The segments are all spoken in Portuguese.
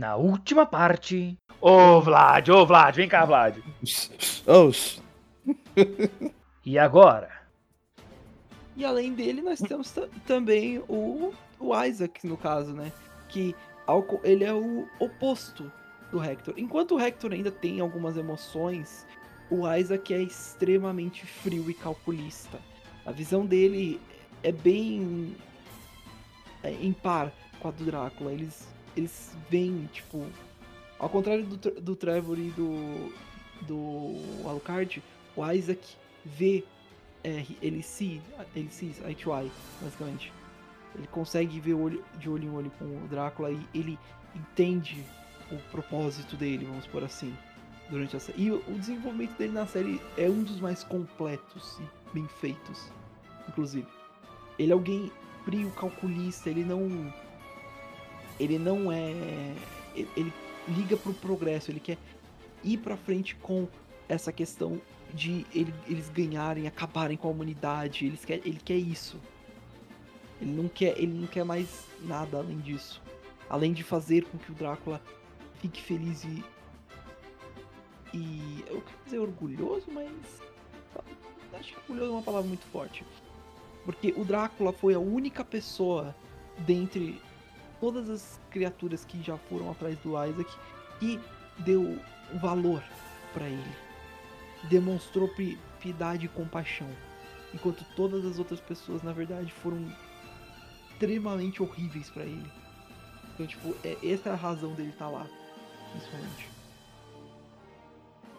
Na última parte. Ô, Vlad, ô, Vlad, vem cá, Vlad. Oxi. E agora? E além dele, nós temos ta- também o, o Isaac, no caso, né? Que ao ele é o oposto do Hector. Enquanto o Hector ainda tem algumas emoções, o Isaac é extremamente frio e calculista. A visão dele é bem é, em par com a do Drácula. Eles, eles veem, tipo, ao contrário do, do Trevor e do, do Alucard, o Isaac vê é, ele se, ele se, eye to eye, basicamente. Ele consegue ver olho, de olho em olho com o Drácula e ele entende o propósito dele, vamos por assim, durante essa. E o o desenvolvimento dele na série é um dos mais completos e bem feitos, inclusive. Ele é alguém frio, calculista, ele não ele não é ele, ele liga pro progresso, ele quer ir pra frente com essa questão de ele- eles ganharem, acabarem com a humanidade. Eles quer, ele quer isso. Ele não quer, ele não quer mais nada além disso. Além de fazer com que o Drácula fique feliz e. E. Eu quero dizer orgulhoso, mas. Acho que orgulhoso é uma palavra muito forte. Porque o Drácula foi a única pessoa dentre todas as criaturas que já foram atrás do Isaac que deu valor pra ele demonstrou pi- piedade e compaixão. Enquanto todas as outras pessoas, na verdade, foram extremamente horríveis pra ele. Então, tipo, é, essa é a razão dele estar lá, principalmente.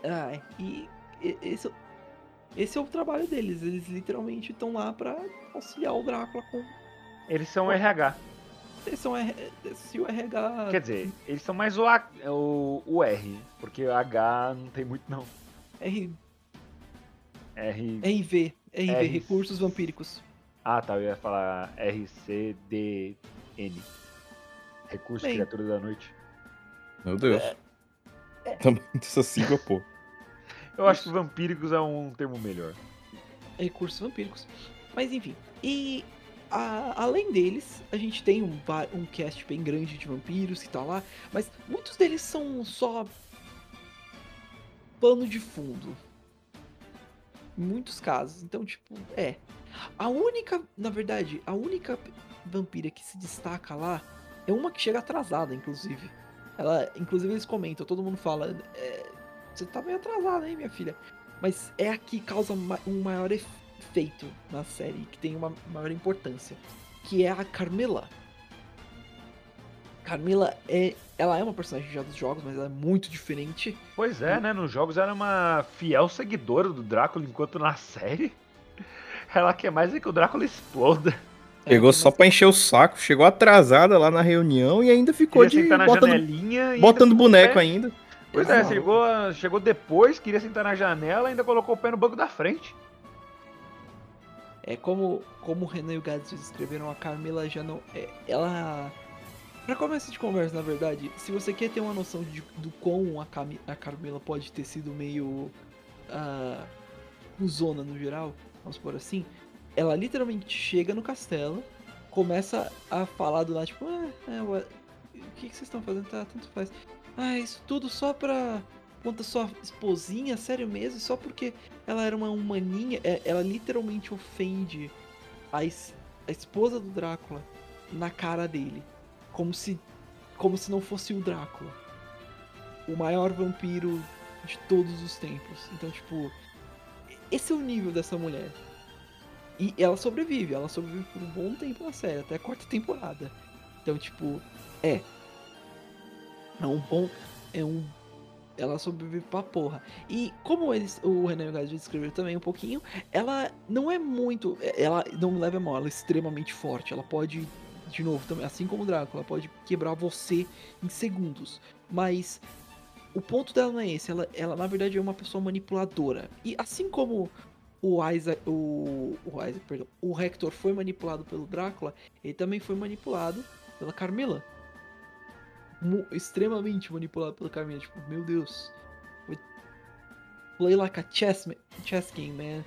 Ah, é, e e- esse, é- esse é o trabalho deles. Eles literalmente estão lá pra auxiliar o Drácula com. Eles são RH. Eles são R- se o RH. Quer dizer, eles são mais o, A- o, o R, porque o H não tem muito não. R, R. RV. RV, R- Recursos Vampíricos. Ah, tá, eu ia falar RCDN. Recurso Bem. Criatura da Noite. Meu Deus. Também dessa sigla, pô. Eu acho que vampíricos é um termo melhor. recursos vampíricos. Mas enfim, e a- além deles, a gente tem um, um cast bem grande de vampiros que tá lá, mas muitos deles são só pano de fundo. Em muitos casos. Então, tipo, é. A única, na verdade, a única vampira que se destaca lá é uma que chega atrasada, inclusive. Ela, inclusive eles comentam, todo mundo fala, é, você tá meio atrasada, hein, minha filha? Mas é a que causa um maior efeito na série, que tem uma maior importância, que é a Carmilla. Carmilla é, ela é uma personagem já dos jogos, mas ela é muito diferente. Pois é, né? Nos jogos era uma fiel seguidora do Drácula, enquanto na série ela quer mais é que o Drácula exploda. Pegou É, só pra encher o saco, chegou atrasada lá na reunião e ainda ficou Queria de na botando, janelinha e ainda botando boneco pé- ainda. Pois é, chegou, chegou depois, queria sentar na janela e ainda colocou o pé no banco da frente. É como, como o Renan e o Gads escreveram, a Carmila já não. é, ela. Pra começo de conversa, na verdade, se você quer ter uma noção de, do quão a, Cami, a Carmila pode ter sido meio. Uh, zona no geral, vamos por assim, ela literalmente chega no castelo, começa a falar do lado, tipo, ah, é, o que, que vocês estão fazendo? Tá, tanto faz. Ah, isso tudo só pra. Conta sua esposinha, sério mesmo, só porque ela era uma humaninha, é, ela literalmente ofende a, es- a esposa do Drácula na cara dele, como se como se não fosse o Drácula, o maior vampiro de todos os tempos. Então, tipo, esse é o nível dessa mulher. E ela sobrevive, ela sobrevive por um bom tempo na série, até a quarta temporada. Então, tipo, é. É um bom. É um ela sobrevive pra porra. E como eles, o Renan o Gás descreveram também um pouquinho, ela não é muito. Ela não leva a mal, ela é extremamente forte. Ela pode, de novo, também, assim como o Drácula, pode quebrar você em segundos. Mas o ponto dela não é esse. Ela, ela na verdade, é uma pessoa manipuladora. E assim como o Isaac, o, o Isaac, perdão, o Hector foi manipulado pelo Drácula, ele também foi manipulado pela Carmilla mu- extremamente manipulado pela Carmilla. Tipo, meu Deus. Play like a chess, chess game, man.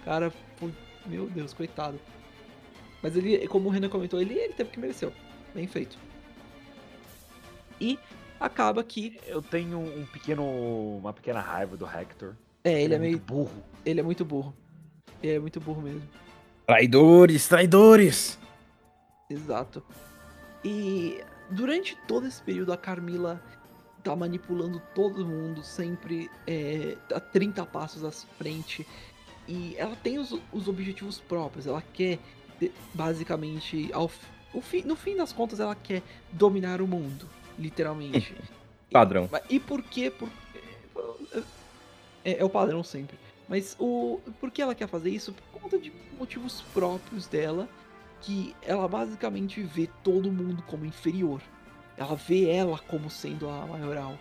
O cara foi. Meu Deus, coitado. Mas ele, como o Renan comentou, ele, ele teve que mereceu. Bem feito. E acaba que. Eu tenho um pequeno. uma pequena raiva do Hector. É, ele é meio. muito burro. Ele é muito burro. Ele é muito burro mesmo. Traidores, traidores! Exato. E durante todo esse período a Carmila tá manipulando todo mundo, sempre é, a 30 passos à frente. E ela tem os, os objetivos próprios, ela quer basicamente, ao, f- o fim- no fim das contas, ela quer dominar o mundo, literalmente. Padrão. Mas- E por quê? Por... É, é o padrão sempre. Mas o por que ela quer fazer isso? Por conta de motivos próprios dela, que ela basicamente vê todo mundo como inferior. Ela vê ela como sendo a maioral.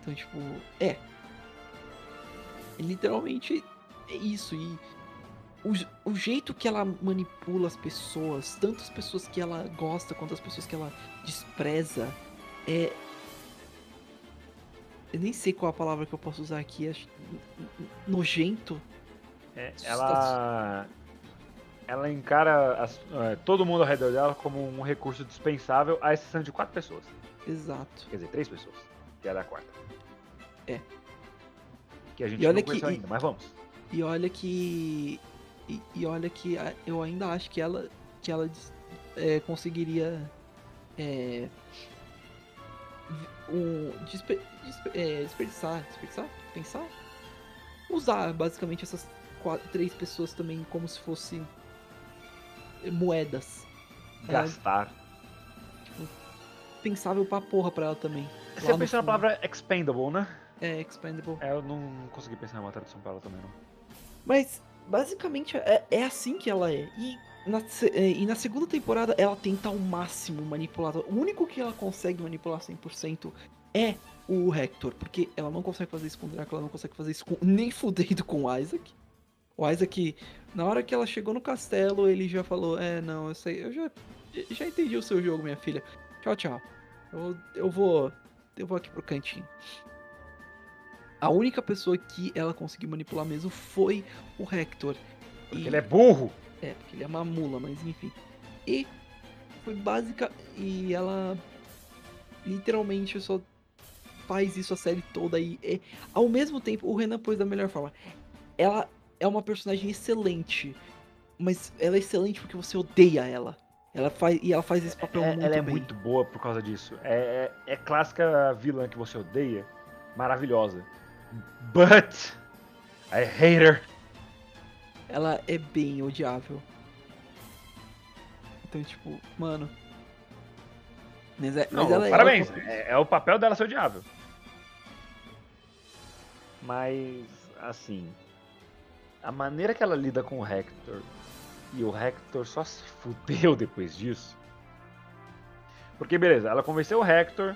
Então, tipo, é. Literalmente é isso. E o, o jeito que ela manipula as pessoas, tanto as pessoas que ela gosta quanto as pessoas que ela despreza, é. Eu nem sei qual a palavra que eu posso usar aqui. Acho... Nojento. É, ela. Ela encara as- é, todo mundo ao redor dela como um recurso dispensável, à exceção de quatro pessoas. Exato. Quer dizer, três pessoas. Que é a da quarta. É. Que a gente E olha não que- conheceu e- ainda, mas vamos. E olha que. E, e olha que eu ainda acho que ela. Que ela é, conseguiria. É, um, despe- despe- é, desperdiçar. Desperdiçar? Pensar? Usar basicamente essas quatro, três pessoas também como se fossem moedas. Ela- Gastar. Pensável pra porra pra ela também. Você pensou na palavra expendable, né? É, expendable. É, eu não consegui pensar numa tradução pra ela também, não. Mas, basicamente, é, é assim que ela é. E na, é, e na segunda temporada, ela tenta ao máximo manipular. O único que ela consegue manipular 100% é o Hector. Porque ela não consegue fazer isso com o Drácula, ela não consegue fazer isso com, nem fudendo com o Isaac. O Isaac, na hora que ela chegou no castelo, ele já falou: É, não, eu sei, eu já, já entendi o seu jogo, minha filha. Tchau, tchau. Eu, eu vou. Eu vou aqui pro cantinho. A única pessoa que ela conseguiu manipular mesmo foi o Hector. Porque E- ele é burro. é, porque ele é uma mula, mas enfim. E foi básica. E ela literalmente só faz isso a série toda. E é- ao mesmo tempo, o Renan pôs da melhor forma. Ela é uma personagem excelente. Mas ela é excelente porque você odeia ela. Ela faz, e ela faz esse papel É- muito ela é bem. muito boa por causa disso. É, é, é clássica vilã que você odeia, maravilhosa. But I hate her. Ela é bem odiável. Então, tipo, mano. Mas, é, Não, mas ela é- parabéns. É, é o papel dela ser odiável. Mas, assim, a maneira que ela lida com o Hector e o Hector só se fudeu depois disso. Porque, beleza, ela convenceu o Hector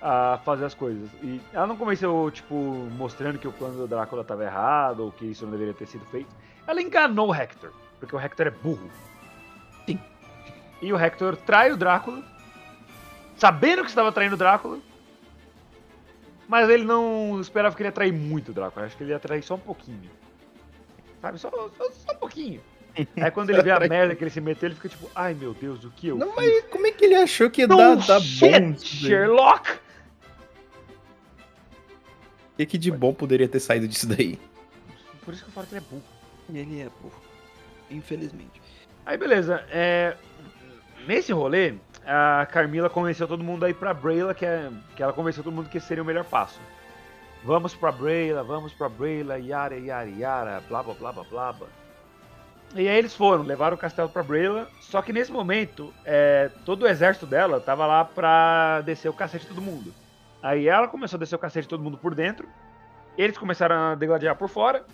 a fazer as coisas. E ela não convenceu, tipo, mostrando que o plano do Drácula estava errado ou que isso não deveria ter sido feito. Ela enganou o Hector, porque o Hector é burro. Sim. E o Hector trai o Drácula, sabendo que estava traindo o Drácula. Mas ele não esperava que ele ia trair muito o Drácula. Acho que ele ia trair só um pouquinho. Sabe? Só, só, só um pouquinho. Aí quando ele vê a merda que ele se meteu, ele fica tipo, ai meu Deus, o que eu Não, fiz? mas como é que ele achou que ia dar, dar bom? shit, daí? Sherlock! O que, que de bom poderia ter saído disso daí? Por isso que eu falo que ele é burro. Ele é burro. Infelizmente. Aí beleza, é... nesse rolê, a Carmila convenceu todo mundo a ir pra Brayla, que, é... que ela convenceu todo mundo que esse seria o melhor passo. Vamos pra Brayla, vamos pra Brayla, yara, yara, yara, blá, blá, blá, blá, blá. E aí eles foram, levaram o castelo pra Brayla, só que nesse momento, é, todo o exército dela tava lá pra descer o cacete de todo mundo. Aí ela começou a descer o cacete de todo mundo por dentro, eles começaram a degladiar por fora,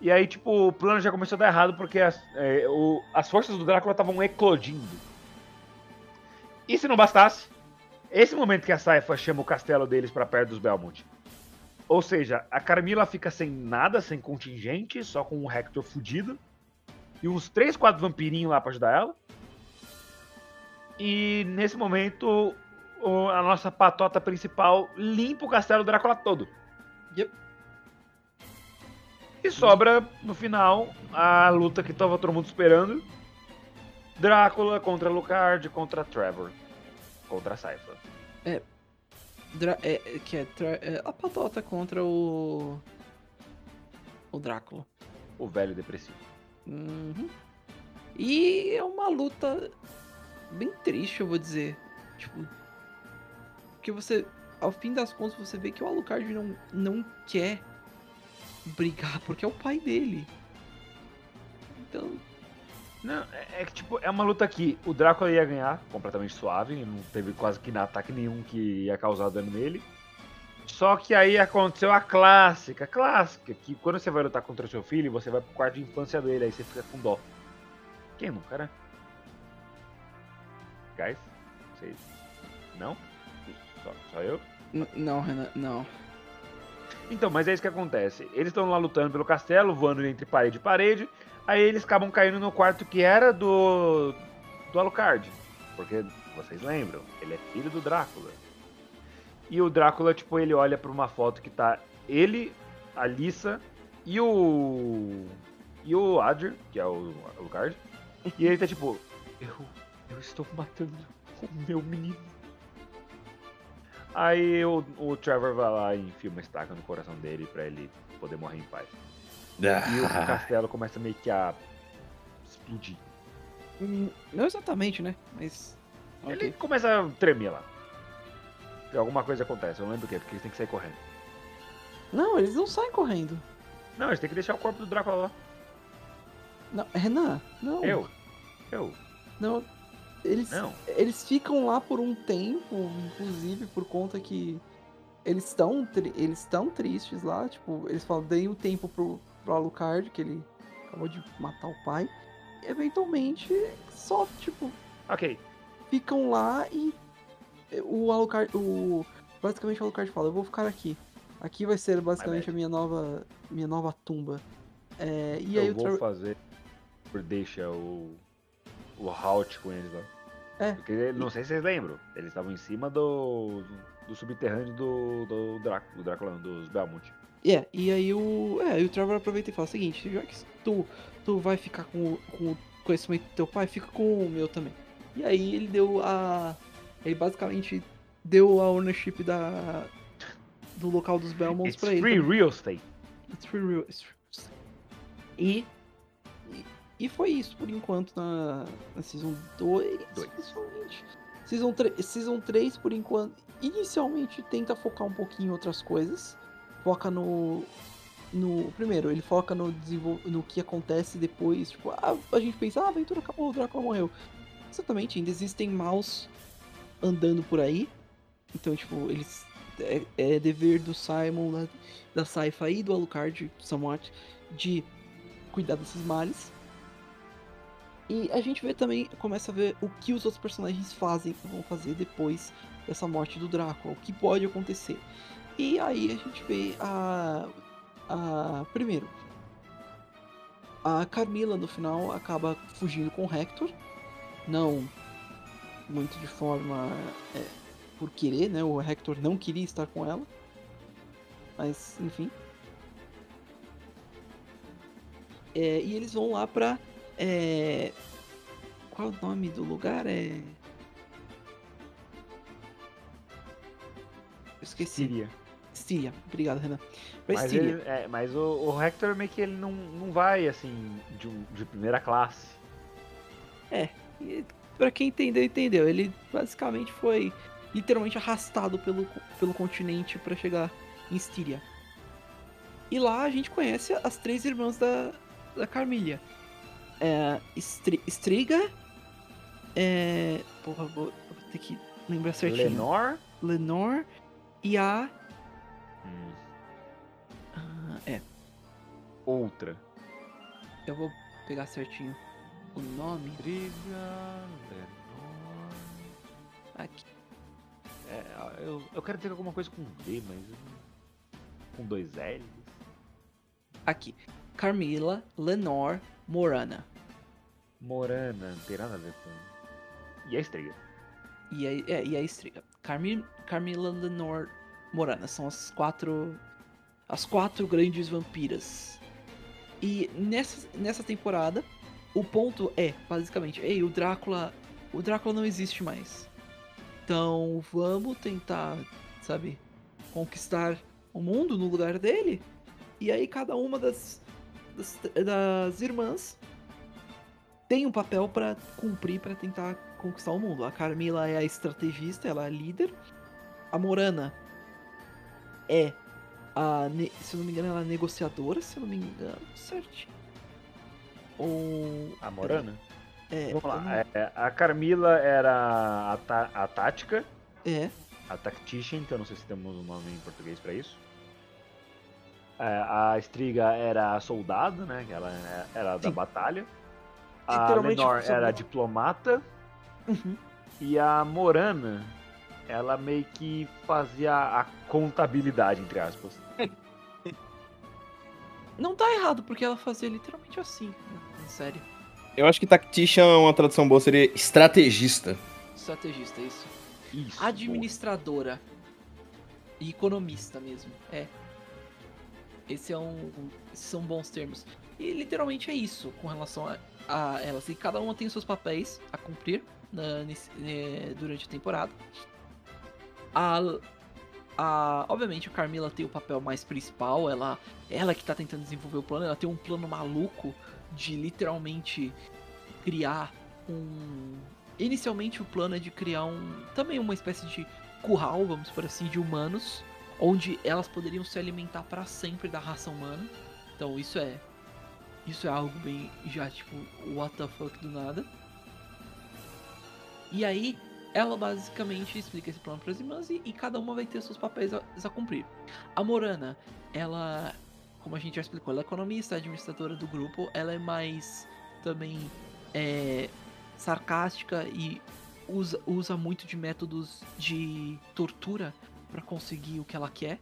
e aí, tipo, o plano já começou a dar errado porque as, é, o- as forças do Drácula estavam eclodindo. E se não bastasse, esse momento que a Saifa chama o castelo deles pra perto dos Belmont. Ou seja, a Carmila fica sem nada, sem contingente, só com o Hector fudido. E uns 3, 4 vampirinhos lá pra ajudar ela. E nesse momento, o- a nossa patota principal limpa o castelo do Drácula todo. Yep. E sobra, no final, a luta que tava todo mundo esperando. Drácula contra Lucard contra Trevor. Contra a Saifa. Dra- é, é, que é, é a patota contra o. O Drácula. O velho depressivo. Uhum. E é uma luta bem triste, eu vou dizer. Tipo. Porque você. Ao fim das contas, você vê que o Alucard não, não quer brigar, porque é o pai dele. Então. Não, é, é que tipo, é uma luta que o Drácula ia ganhar completamente suave, não teve quase que ataque nenhum que ia causar dano nele. Só que aí aconteceu a clássica, clássica, que quando você vai lutar contra o seu filho, você vai pro quarto de infância dele, aí você fica com dó. Quem nunca, né? Guys? Vocês? Não? Só, só eu? n- Não, Renan, não. Então, mas é isso que acontece. Eles estão lá lutando pelo castelo, voando entre parede e parede. Aí eles acabam caindo no quarto que era do. do Alucard. Porque vocês lembram, ele é filho do Drácula. E o Drácula, tipo, ele olha pra uma foto que tá ele, a Lissa e o. E o Adr, que é o Alucard. E ele tá tipo, eu. Eu estou matando o meu menino. Aí o, o Trevor vai lá e enfia uma estaca no coração dele pra ele poder morrer em paz. E o Ah, castelo começa meio que a explodir. Hum, Não exatamente, né? Mas. Ele ok. começa a tremer lá. Alguma coisa acontece, eu não lembro o que, porque eles têm que sair correndo. Não, eles não saem correndo. Não, eles têm que deixar o corpo do Drácula lá. Não, Renan, não. Eu? Eu? Não. Eles, Não. eles ficam lá por um tempo, inclusive por conta que eles estão eles estão tristes lá, tipo, eles falam, deem o tempo pro, pro Alucard, que ele acabou de matar o pai. E, eventualmente, só, tipo, Ok. ficam lá e o Alucard, o basicamente o Alucard fala, eu vou ficar aqui. Aqui vai ser basicamente a minha nova minha nova tumba. É, e aí eu o vou Trevor- fazer por deixa o. o halt com eles lá. É. Porque não sei se vocês lembram. Eles estavam em cima do. do subterrâneo do. do Drácula, do Drácula dos Belmont. É, e aí o. É, o Trevor aproveita e fala o seguinte, já que tu, tu vai ficar com, o- com o conhecimento do teu pai, fica com o meu também. E aí ele deu a. Ele basicamente deu a ownership da. do local dos Belmonts It's pra ele. free também. real estate. It's free real it's free- E, e. E foi isso por enquanto na, na Season 2. Dois. Principalmente. Season 3, season 3, por enquanto, inicialmente tenta focar um pouquinho em outras coisas. Foca no. No, primeiro, ele foca no, no que acontece depois. Tipo, ah, a gente pensa, ah, a aventura acabou, o Drácula morreu. Exatamente, ainda existem maus andando por aí. Então, tipo, eles. É, é dever do Simon, da, da Saifa e do Alucard, somewhat, de cuidar desses males. E a gente vê também, começa a ver o que os outros personagens fazem, vão fazer depois dessa morte do Drácula, o que pode acontecer. E aí a gente vê a. a primeiro, a Carmila no final acaba fugindo com o Hector, não muito de forma é, por querer, né? O Hector não queria estar com ela, mas enfim. É, e eles vão lá pra. é, Qual o nome do lugar? É. Eu esqueci. Síria. Síria. Obrigado, Renan. Pra Mas, Síria. ele- é, mas o, o Hector meio que ele não, não vai assim de, de primeira classe. E, pra quem entendeu, entendeu. Ele basicamente foi literalmente arrastado pelo, pelo continente pra chegar em Styria. E lá a gente conhece as três irmãs da, da Carmilha. É, Stri- Striga. É. Porra, vou, vou ter que lembrar certinho. Lenor. Lenor e a. outra. eu vou pegar certinho o nome Briga, Lenor. aqui. É, eu, eu quero dizer alguma coisa com D, mas. Com dois L's. Aqui. Carmila, Lenor, Morana. Morana, não tem nada a ver com. E a estrela. E a, é, e a Estriga. Carmi, Carmila, Lenor, Morana. São as quatro. As quatro grandes vampiras. E nessa, nessa temporada, o ponto é, basicamente, ei, o Drácula. O Drácula não existe mais. Então vamos tentar sabe? Conquistar o mundo no lugar dele. E aí cada uma das, das, das irmãs tem um papel pra cumprir pra tentar conquistar o mundo. A Carmila é a estrategista, ela é a líder. A Morana é a, se eu não me engano, ela é negociadora, se eu não me engano, certinho. Ou A Morana? é, Vamos lá. não- é, a Carmila era a, tá- a tática, é, a tactician, que eu não sei se temos um nome em português pra isso. É, a Striga era a soldado, né? Ela é- era da Sim. batalha. A Lenor era a diplomata. Uhum. E a Morana, ela meio que fazia a contabilidade, entre aspas. Não tá errado, porque ela fazia literalmente assim, na, na série. Eu acho que Tactician, uma tradução boa seria estrategista. Estrategista, isso. Isso. Administradora. E economista mesmo. É. Esse é um. Esses são bons termos. E literalmente é isso com relação a, a elas. E cada uma tem os seus papéis a cumprir na- nesse- eh, durante a temporada. A, a, obviamente a Carmila tem o papel mais principal. Ela, ela que tá tentando desenvolver o plano. Ela tem um plano maluco de literalmente criar um. Inicialmente o plano é de criar um. Também uma espécie de curral, vamos por assim, de humanos, onde elas poderiam se alimentar para sempre da raça humana. Então isso é isso é algo bem já tipo what the fuck do nada. E aí ela basicamente explica esse plano para as irmãs e, e cada uma vai ter seus papéis a, a cumprir. A Morana, ela, como a gente já explicou, ela é economista, administradora do grupo, ela é mais também é, sarcástica e usa, usa muito de métodos de tortura para conseguir o que ela quer.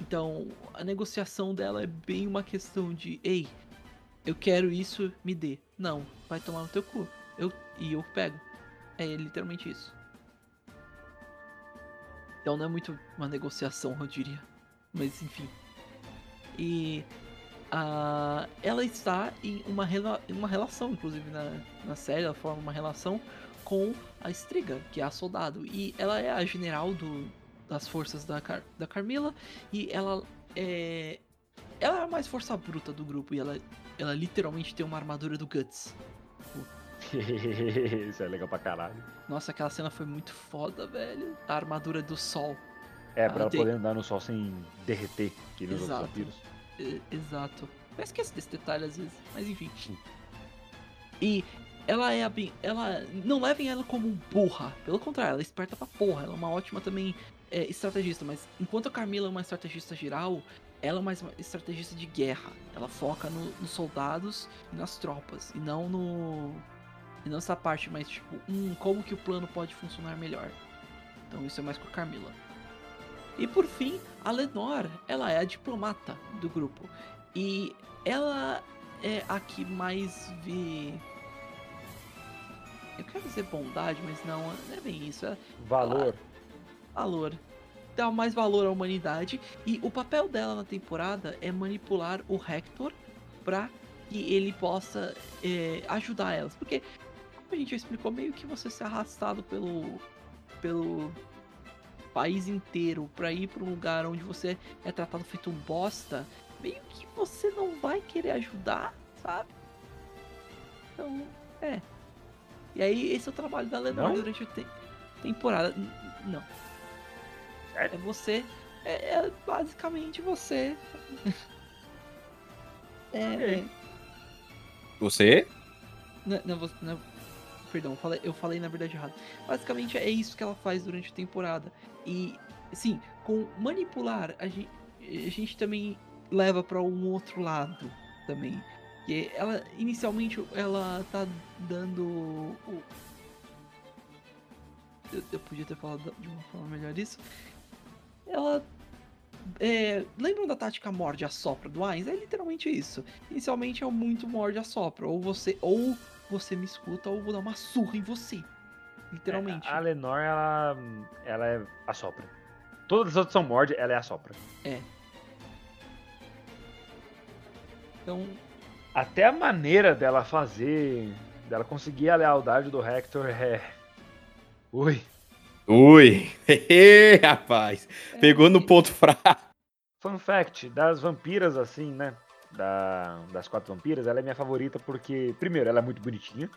Então, a negociação dela é bem uma questão de, ei, eu quero isso, me dê. Não, vai tomar no teu cu. Eu e eu pego. É literalmente isso. Então não é muito uma negociação, eu diria. Mas enfim. E ah, ela está em uma, rela uma relação, inclusive na, na série, ela forma uma relação com a Striga, que é a soldado. E ela é a general do, das forças da, Car da Carmila. E ela é. Ela é a mais força bruta do grupo. E ela, ela literalmente tem uma armadura do Guts. Isso é legal pra caralho. Nossa, aquela cena foi muito foda, velho. A armadura do sol. É, Ah, pra ela tem- poder andar no sol sem derreter, que nem os outros Exato. vampiros. Exato. Eu esqueço desse detalhe às vezes, mas enfim. E ela é a bem. Ela. Não levem ela como burra. Pelo contrário, ela é esperta pra porra. Ela é uma ótima também é, estrategista. Mas enquanto a Carmila é uma estrategista geral, ela é mais uma estrategista de guerra. Ela foca no- nos soldados e nas tropas. E não no. E não nessa parte mais tipo, hum, como que o plano pode funcionar melhor. Então isso é mais com a Carmila. E por fim, a Lenor, ela é a diplomata do grupo. E ela é a que mais vê. Eu quero dizer bondade, mas não, não é bem isso. É Valor. valor. Dá mais valor à humanidade. E o papel dela na temporada é manipular o Hector pra que ele possa é, ajudar elas. Porque, gente já explicou, meio que você ser arrastado pelo. pelo país inteiro pra ir pra um lugar onde você é tratado feito um bosta, meio que você não vai querer ajudar, sabe? Então, é. E aí, esse é o trabalho da Lenor Não? durante a te- temporada. N- Não. Sério? É você. É, é basicamente você. é. Ok. Você? Não, não, você- não, perdão, eu falei, eu falei na verdade errado. Basicamente é isso que ela faz durante a temporada. E, sim, com manipular, a gente, a gente também leva pra um outro lado também. Que ela, inicialmente, ela tá dando. Eu, eu podia ter falado de uma forma melhor isso. Ela. É, lembram da tática morde a sopra do Ainz? É literalmente isso. Inicialmente é muito morde a sopra. Ou você. Ou você me escuta, ou eu vou dar uma surra em você. Literalmente. A Lenor, ela, ela é a sopra. Todas as outras são morde, ela é a sopra. Então, Até a maneira dela fazer, dela conseguir a lealdade do Hector é. Ui. Ui, rapaz. Pegou no ponto fraco. Fun fact, das vampiras, assim, né? Da, das quatro vampiras, ela é minha favorita porque, primeiro, ela é muito bonitinha.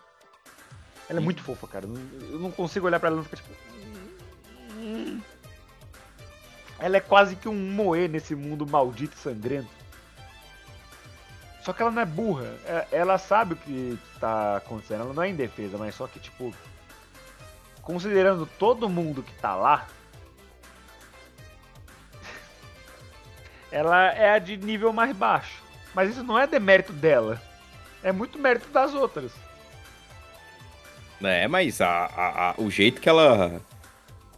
Ela é muito fofa, cara. Eu não consigo olhar pra ela e não ficar tipo. Ela é quase que um moe nesse mundo maldito e sangrento. Só que ela não é burra. É- Ela sabe o que tá acontecendo. Ela não é indefesa, mas só que, tipo. Considerando todo mundo que tá lá. Ela é a de nível mais baixo. Mas isso não é demérito dela. É muito mérito das outras. É, mas a, a- a- o jeito que ela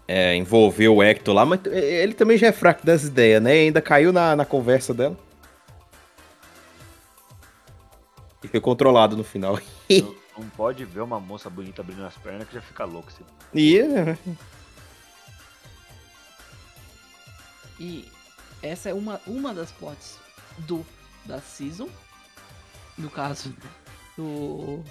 é, envolveu o Hector lá, mas ele também já é fraco das ideias, né? Ainda caiu na, na conversa dela. E foi controlado no final. Não, não pode ver uma moça bonita abrindo as pernas que já fica louco. Assim. E é, E essa é uma, uma das plots do da season. No caso do.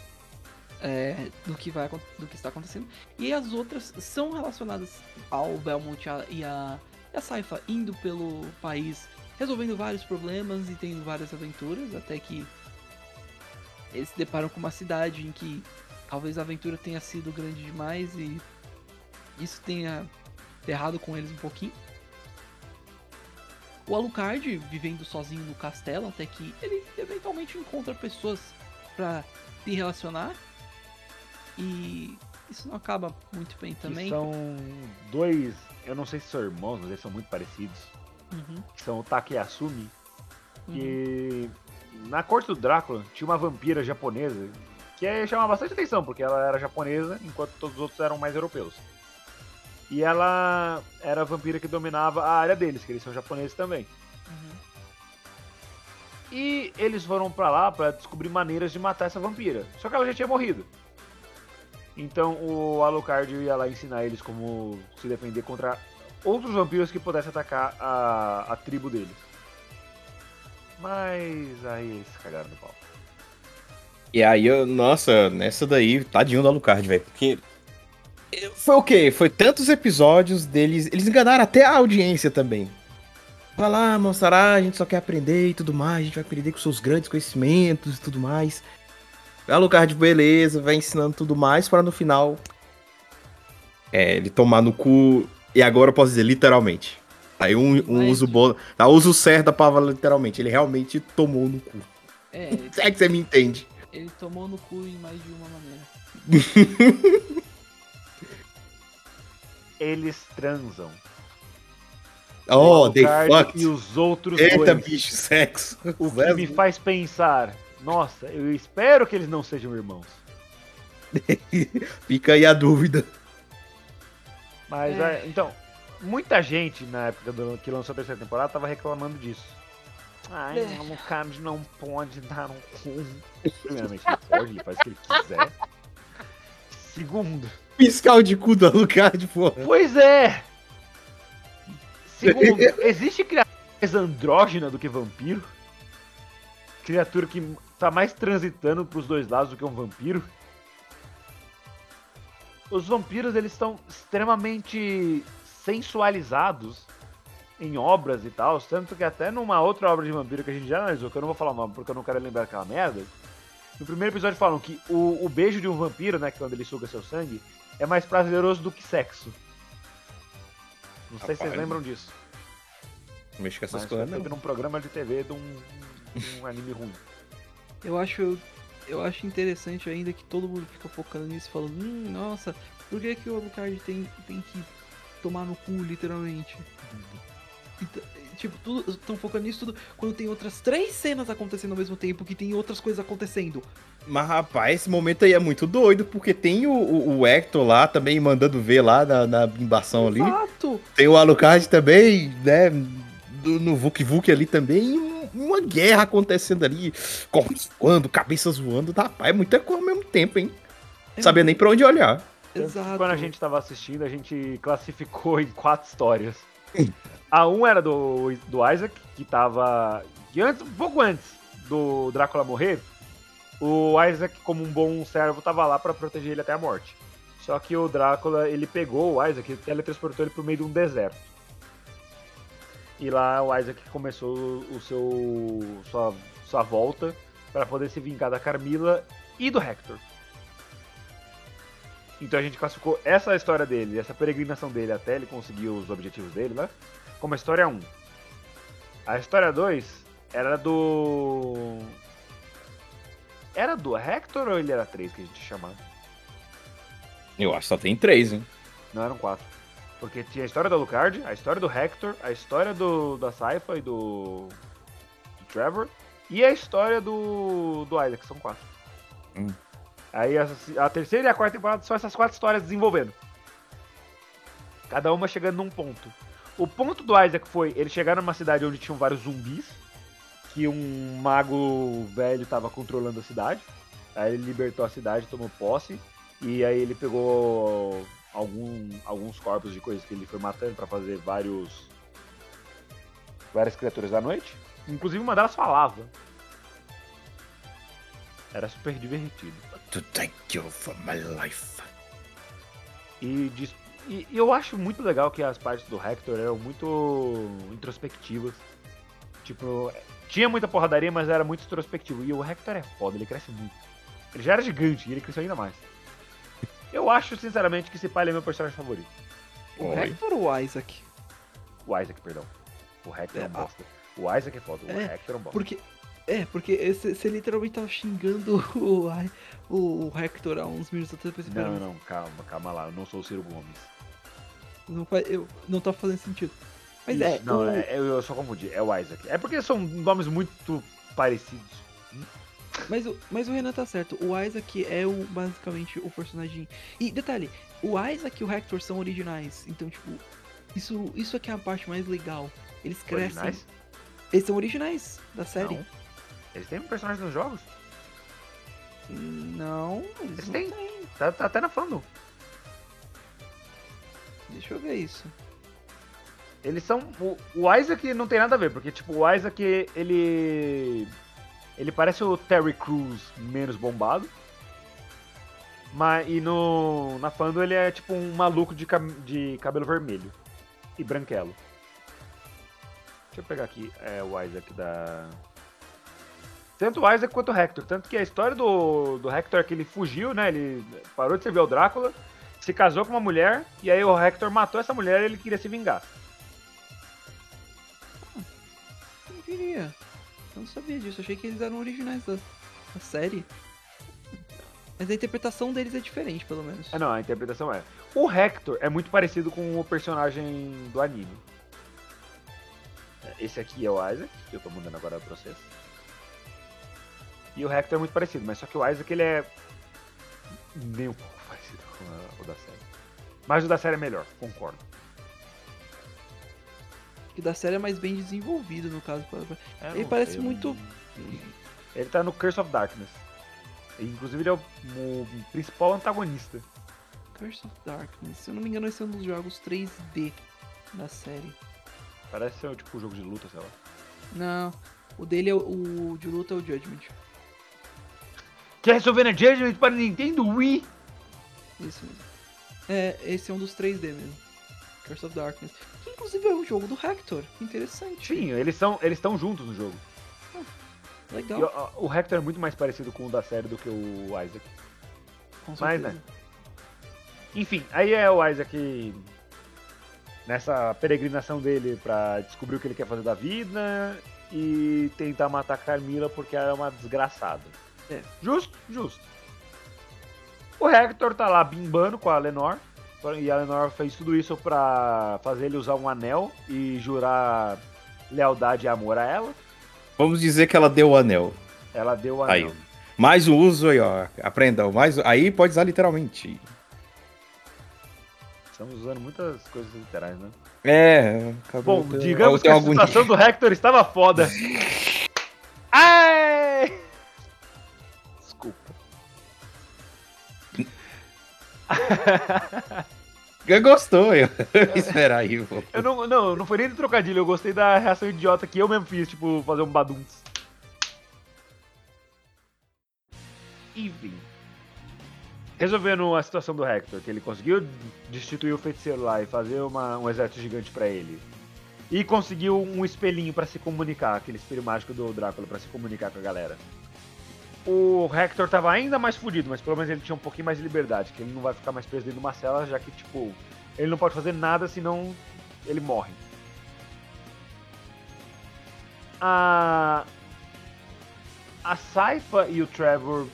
é, do que vai do que está acontecendo. E as outras são relacionadas ao Belmont e a, e a, e a Saifa indo pelo país, resolvendo vários problemas e tendo várias aventuras, até que eles se deparam com uma cidade em que talvez a aventura tenha sido grande demais e isso tenha errado com eles um pouquinho. O Alucard vivendo sozinho no castelo, até que ele eventualmente encontra pessoas pra se relacionar. E isso não acaba muito bem Que também. são dois. Eu não sei se são irmãos, mas eles são muito parecidos. Uhum, Que são o Taki e a Asumi. uhum. Que na corte do Drácula tinha uma vampira japonesa que é, chama bastante atenção, porque ela era japonesa, enquanto todos os outros eram mais europeus. E ela era a vampira que dominava a área deles, que eles são japoneses também. Uhum. E eles foram pra lá pra descobrir maneiras de matar essa vampira. Só que ela já tinha morrido. Então o Alucard ia lá ensinar eles como se defender contra outros vampiros que pudessem atacar a, a tribo deles. Mas aí eles cagaram no pau. E aí, eu, nossa, nessa daí, tadinho do Alucard, velho. Porque. Foi o quê? Foi tantos episódios deles. Eles enganaram até a audiência também. Vai lá, mostrará, a gente só quer aprender e tudo mais, a gente vai aprender com seus grandes conhecimentos e tudo mais. Alucard, beleza, vai ensinando tudo mais para no final. É, ele tomar no cu. E agora eu posso dizer literalmente. Aí um, um uso bom. Tá, uso certo da palavra literalmente. Ele realmente tomou no cu. É, é que você me entende. ele tomou no cu em mais de uma maneira. Eles transam. Oh, they fucked. e os outros Eita, dois. bicho, sexo. O que me faz pensar, nossa, eu espero que eles não sejam irmãos. Fica aí a dúvida. Mas, É. é, então, muita gente na época do, que lançou a terceira temporada tava reclamando disso. Ai, É. o Alucard não pode dar um cu. Primeiramente, ele pode, ele faz o que ele quiser. Segundo, Fiscal de cu do Alucard, porra. pois é! Segundo, existe criatura mais andrógena do que vampiro? Criatura que tá mais transitando pros dois lados do que um vampiro? Os vampiros, eles estão extremamente sensualizados em obras e tal, tanto que até numa outra obra de vampiro que a gente já analisou, que eu não vou falar o nome porque eu não quero lembrar aquela merda, no primeiro episódio falam que o, o beijo de um vampiro, né, que é quando ele suga seu sangue, é mais prazeroso do que sexo. Não sei se vocês lembram disso. Não mexe com essas Mas coisas, não. num programa de TV de um, de um anime ruim. Eu acho, eu acho interessante ainda que todo mundo fica focando nisso, falando, hum, nossa, por que, que o Alucard tem, tem que tomar no cu, literalmente? E t- tipo, tudo, estão focando nisso tudo quando tem outras três cenas acontecendo ao mesmo tempo, que tem outras coisas acontecendo. Mas, rapaz, esse momento aí é muito doido, porque tem o, o, o Hector lá também mandando ver lá na, na embação ali. Exato! Tem o Alucard também, né? do- No Vuk Vuk ali também. uma guerra acontecendo ali. Corpos voando, cabeças voando. Rapaz, é muita coisa ao mesmo tempo, hein? É Sabia nem pra onde olhar. Exato. Quando a gente tava assistindo, a gente classificou em quatro histórias. A um era do, do Isaac, que tava. Antes, um pouco antes do Drácula morrer, o Isaac, como um bom servo, tava lá pra proteger ele até a morte. Só que o Drácula, ele pegou o Isaac e teletransportou ele pro meio de um deserto. E lá o Isaac começou o seu sua, sua volta para poder se vingar da Carmila e do Hector. Então a gente classificou essa história dele, essa peregrinação dele até ele conseguir os objetivos dele, né? Como a história 1. A história 2 era do. Era do Hector ou ele era 3 que a gente chamava? Eu acho que só tem três, hein? Não, eram quatro. Porque tinha a história do Alucard, a história do Hector, a história do da Saifa e do, do Trevor e a história do, do Isaac, são quatro. Hum. Aí a, a terceira e a quarta temporada são essas quatro histórias desenvolvendo. Cada uma chegando num ponto. O ponto do Isaac foi ele chegar numa cidade onde tinham vários zumbis, que um mago velho estava controlando a cidade. Aí ele libertou a cidade, tomou posse, e aí ele pegou algum, alguns corpos de coisas que ele foi matando para fazer vários várias criaturas da noite. Inclusive uma delas falava. Era super divertido. To thank you for my life. E, diz- e- e eu acho muito legal que as partes do Hector eram muito introspectivas. Tipo, tinha muita porradaria, mas era muito introspectivo. E o Hector é foda, ele cresce muito. Ele já era gigante e ele cresceu ainda mais. Eu acho, sinceramente, que esse pai é meu personagem favorito. O Oi. Hector ou o Isaac? O Isaac, perdão. O Hector é, É, um a- bosta. O Isaac é foda, o É, Hector é um bosta. Porque. É, porque você literalmente tava xingando o, o, o Hector há uns minutos atrás. Não, não, calma, calma lá. Eu não sou o Ciro Gomes. Não, eu, não tá fazendo sentido. Mas é, Não, o- é, eu, só confundi. É o Isaac. É porque são nomes muito parecidos. Mas, o, mas o Renan tá certo. O Isaac é o, basicamente o personagem. E detalhe, o Isaac e o Hector são originais. Então, tipo, isso, isso aqui é a parte mais legal. Eles crescem. Originais? Eles são originais da série. Não. Eles têm personagem nos jogos? Não, eles, Eles não têm. têm. Tá, tá até na fandom. Deixa eu ver isso. Eles são. O, Isaac não tem nada a ver, porque, tipo, o Isaac, ele. Ele parece o Terry Crews menos bombado. Mas, e no, na fandom ele é tipo um maluco de, de cabelo vermelho e branquelo. Deixa eu pegar aqui é, o Isaac da. Tanto o Isaac quanto o Hector. Tanto que a história do, do Hector é que ele fugiu, né? Ele parou de servir ao Drácula, se casou com uma mulher, e aí o Hector matou essa mulher e ele queria se vingar. Diria. Eu não sabia disso. Achei que eles eram originais da, da série. Mas a interpretação deles é diferente, pelo menos. Ah, não, a interpretação é. O Hector é muito parecido com o personagem do anime. Esse aqui é o Isaac, que eu tô mandando agora pra vocês. E o Hector é muito parecido, mas só que o Isaac ele é nem um pouco parecido com o da série. Mas o da série é melhor, concordo. Que da série é mais bem desenvolvido, no caso. É, Ele parece sei, muito- Ele tá no Curse of Darkness. Inclusive ele é o, o principal antagonista. Curse of Darkness. Se eu não me engano, esse é um dos jogos 3D da série. Parece ser tipo um jogo de luta, sei lá. Não, o dele é o, o de luta é o Judgment. Castlevania Judgment para Nintendo Wii! Isso mesmo. É, esse é um dos 3D mesmo. Curse of Darkness. Inclusive é o jogo do Hector. Interessante. Sim, eles são eles estão juntos no jogo. Legal. E o, o Hector é muito mais parecido com o da série do que o Isaac. Com mas, certeza. Enfim, aí é o Isaac nessa peregrinação dele pra descobrir o que ele quer fazer da vida e tentar matar a Carmila porque ela é uma desgraçada. É. Justo? Justo. O Hector tá lá bimbando com a Lenor. E a Lenor fez tudo isso pra fazer ele usar um anel e jurar lealdade e amor a ela. Vamos dizer que ela deu o anel. Ela deu o Aí. anel. Mais um uso aí, ó. Aprendam. Mais... Aí pode usar literalmente. Estamos usando muitas coisas literais, né? É. Bom, digamos que a algum- situação do Hector estava foda. Ai! Desculpa. Gostou, eu. Esperar aí, pô. Eu não, não, não foi nem do trocadilho, eu gostei da reação idiota que eu mesmo fiz, tipo, fazer um badunts. Enfim. resolvendo a situação do Hector, que ele conseguiu destituir o feiticeiro lá e fazer uma, um exército gigante pra ele. E conseguiu um espelhinho pra se comunicar, aquele espelho mágico do Drácula pra se comunicar com a galera. O Hector tava ainda mais fudido, mas pelo menos ele tinha um pouquinho mais de liberdade, que ele não vai ficar mais preso dentro de uma cela, já que, tipo, ele não pode fazer nada senão ele morre. A. A Saifa e o Trevor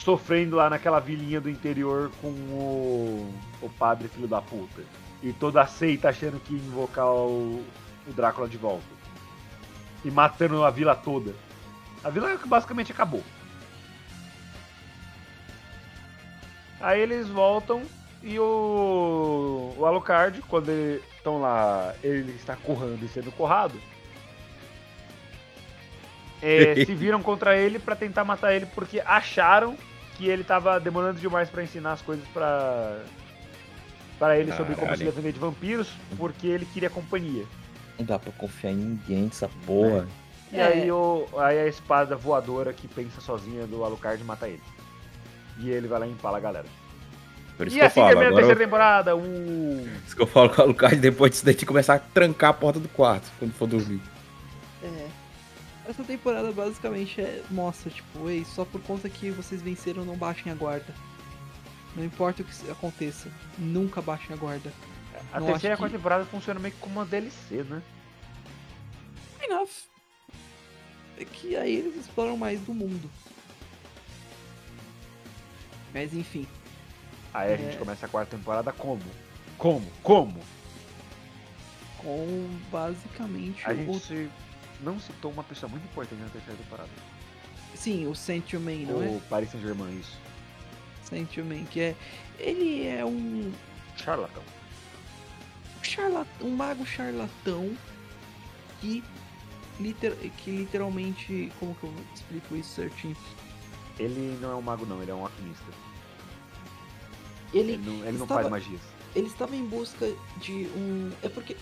sofrendo lá naquela vilinha do interior com o, o padre filho da puta. E toda a seita achando que ia invocar o, o Drácula de volta. E matando a vila toda. A vila basicamente acabou. Aí eles voltam e o, o Alucard, quando eles estão lá, ele está currando e sendo currado. é, se viram contra ele pra tentar matar ele porque acharam que ele tava demorando demais pra ensinar as coisas pra para ele sobre como se Caralho. defender de vampiros, porque ele queria companhia. Não dá pra confiar em ninguém nessa porra. E É. aí, o, aí a espada voadora que pensa sozinha do Alucard mata ele. E ele vai lá e empala a galera. Por isso E que eu assim falo. termina a terceira temporada. Uh, isso que eu falo com o Alucard, depois disso daí que começar a trancar a porta do quarto quando for dormir. É. Essa temporada basicamente é, mostra, tipo, ei, só por conta que vocês venceram, não baixem a guarda. Não importa o que aconteça, nunca baixem a guarda. a Não, terceira e a quarta que- temporada funcionam meio que como uma DLC, né? Enough. É que aí eles exploram mais do mundo. Mas enfim. Aí a gente É. começa a quarta temporada como? Como? Como? Com basicamente A o. gente se- não citou uma pessoa muito importante na terceira temporada. Sim, o Germain, não é? O Paris Saint-Germain, isso. Germain, que é. Ele é um Charlatão. charlatão, um mago charlatão que, liter, que literalmente. Como que eu explico isso certinho? Ele não é um mago, não, ele é um alquimista. Ele, Ele não, ele não estava- faz magias. ele estava em busca de um. É porque.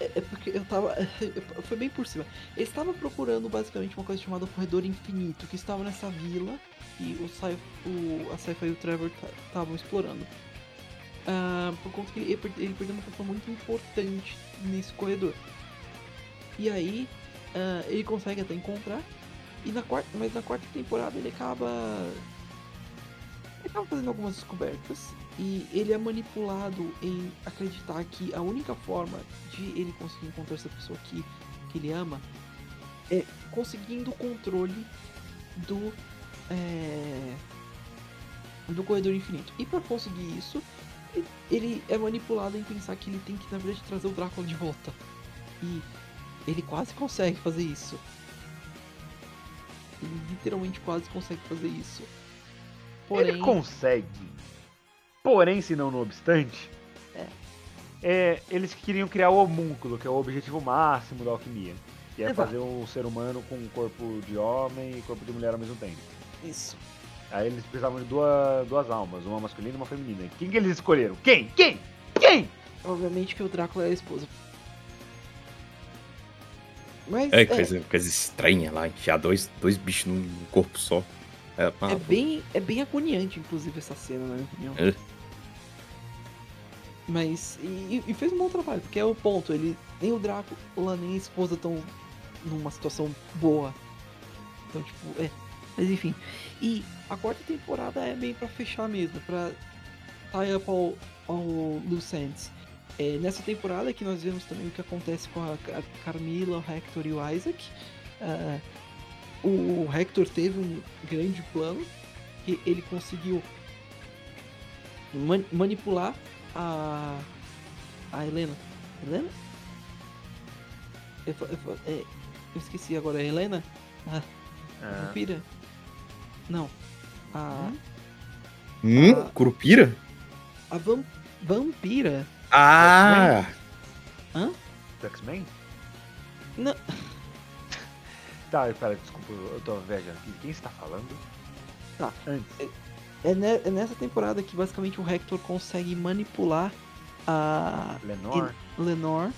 É é porque eu tava. Foi bem por cima. Ele estava procurando basicamente uma coisa chamada Corredor Infinito, que estava nessa vila e o, Sai, o a Saifa e o Trevor estavam explorando. Ah, por conta que ele, ele per- ele perdeu uma pessoa muito importante nesse corredor. E aí, ah, ele consegue até encontrar. E na quarta, mas na quarta temporada ele acaba. Ele acaba fazendo algumas descobertas. E ele é manipulado em acreditar que a única forma de ele conseguir encontrar essa pessoa que, que ele ama é conseguindo o controle do. é, do corredor infinito. E para conseguir isso, ele é manipulado em pensar que ele tem que, na verdade, trazer o Drácula de volta. E ele quase consegue fazer isso. Ele literalmente quase consegue fazer isso. Porém, Ele consegue. Porém, se não no obstante, É. é, eles queriam criar o homúnculo, que é o objetivo máximo da alquimia. Que é Exato. fazer um ser humano com um corpo de homem e corpo de mulher ao mesmo tempo. isso. Aí eles precisavam de duas, duas almas, uma masculina e uma feminina. Quem que eles escolheram? Quem? Quem? Quem? Obviamente que o Drácula é a esposa. Mas É, é, coisa, coisa estranha lá, enfiar dois, dois bichos num corpo só. É, é bem, é bem agoniante, inclusive, essa cena, na minha opinião. É. Mas. E, e fez um bom trabalho, porque é o ponto. Ele, nem o Drácula, nem a esposa estão numa situação boa. Então, tipo, é. Mas enfim. E a quarta temporada é bem pra fechar mesmo, pra tie up ao, ao loose ends. É, nessa temporada que nós vemos também o que acontece com a, Ca- Carmila, o Hector e o Isaac. Ah, o Hector teve um grande plano que ele conseguiu man- manipular a a Helena. Helena? Eu, eu, fa- é, eu esqueci agora, é Helena? A Ah, vampira? Não. A, Hum? Ah. Curupira? a vam- vampira? Ah! do X-Men? Não. Tá, pera, desculpa, eu tô viajando aqui. Quem está falando? Tá. Antes. É, ne- é nessa temporada que basicamente o Hector consegue manipular a Lenore? Lenore.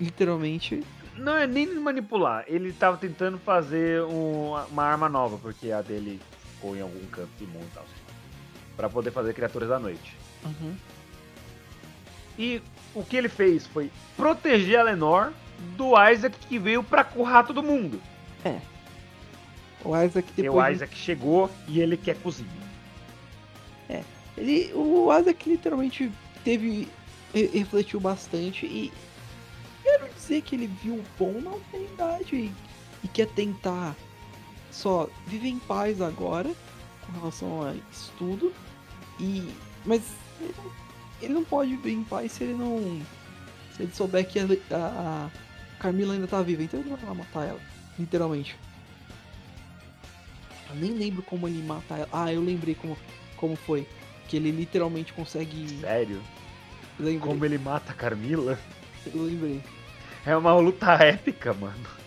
Literalmente. Não é nem manipular, ele tava tentando fazer um- uma arma nova, porque a dele ficou em algum canto imundo e tal. Pra poder fazer criaturas da noite. Uhum. E o que ele fez foi proteger a Lenor do Isaac que veio pra currar todo mundo. O Isaac E depois. o Isaac chegou e ele quer cozinha. Ele, o Isaac literalmente teve. re- refletiu bastante e. Quero dizer que ele viu o bom na humanidade e, e quer tentar só viver em paz agora com relação a estudo. E. Mas ele não, pode viver em paz se ele não. Se ele souber que a, a- ainda tá viva. Então ele vai lá matar ela. Literalmente. Eu nem lembro como ele mata ela. Ah, eu lembrei como, como foi. Que ele literalmente consegue. Sério? Lembrei. Como ele mata a Carmila? Eu lembrei. É uma luta épica, mano.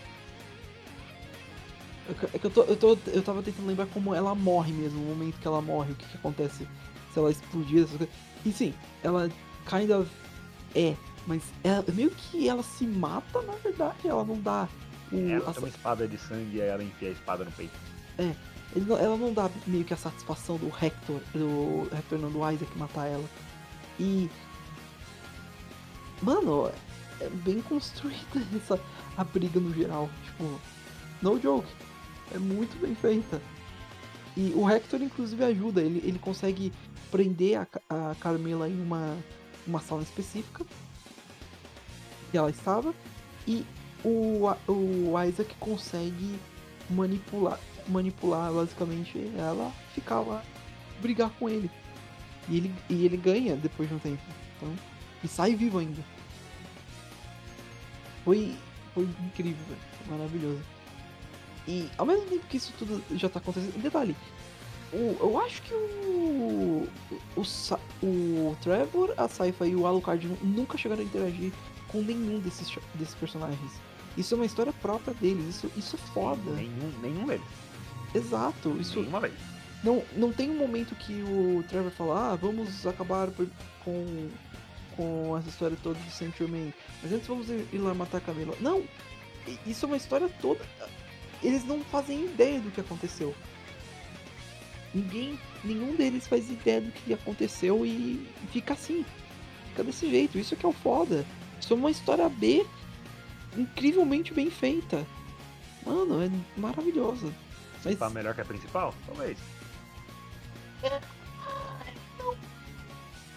É que eu, tô, eu, tô, eu tava tentando lembrar como ela morre mesmo, o momento que ela morre, o que, que acontece se ela explodir, essas coisas. E sim, ela kind of é, mas ela, meio que ela se mata, na verdade, ela não dá o. Ela a tem uma espada de sangue e ela enfia a espada no peito. Não- ela não dá meio que a satisfação do Hector, do Hector não, do Isaac matar ela. E. Mano, é bem construída essa a briga no geral. Tipo, no joke. É muito bem feita. E o Hector inclusive ajuda, ele, ele consegue prender a, a Carmela em uma, uma sala específica que ela estava. E o, o Isaac consegue manipular manipular basicamente ela ficar lá, brigar com ele. E ele, e ele ganha depois de um tempo. Então, e sai vivo ainda. Foi, foi incrível, maravilhoso. E ao mesmo tempo que isso tudo já tá acontecendo. Detalhe, o, eu acho que o. O, o Trevor, a Saifa e o Alucard nu- nunca chegaram a interagir com nenhum desses, desses personagens. Isso é uma história própria deles, isso, isso é foda. Nenhum, nenhum deles. Exato, isso Nenhuma vez. não, não tem um momento que o Trevor fala, ah, vamos acabar com, com essa história toda de Saint Germain, mas antes vamos ir, lá matar a Camila. Não! Isso é uma história toda. Eles não fazem ideia do que aconteceu. Ninguém, nenhum deles faz ideia do que aconteceu e fica assim. Fica desse jeito. Isso que é o foda. Isso é uma história B incrivelmente bem feita. Mano, é maravilhosa. Mas Tá melhor que a principal? Talvez.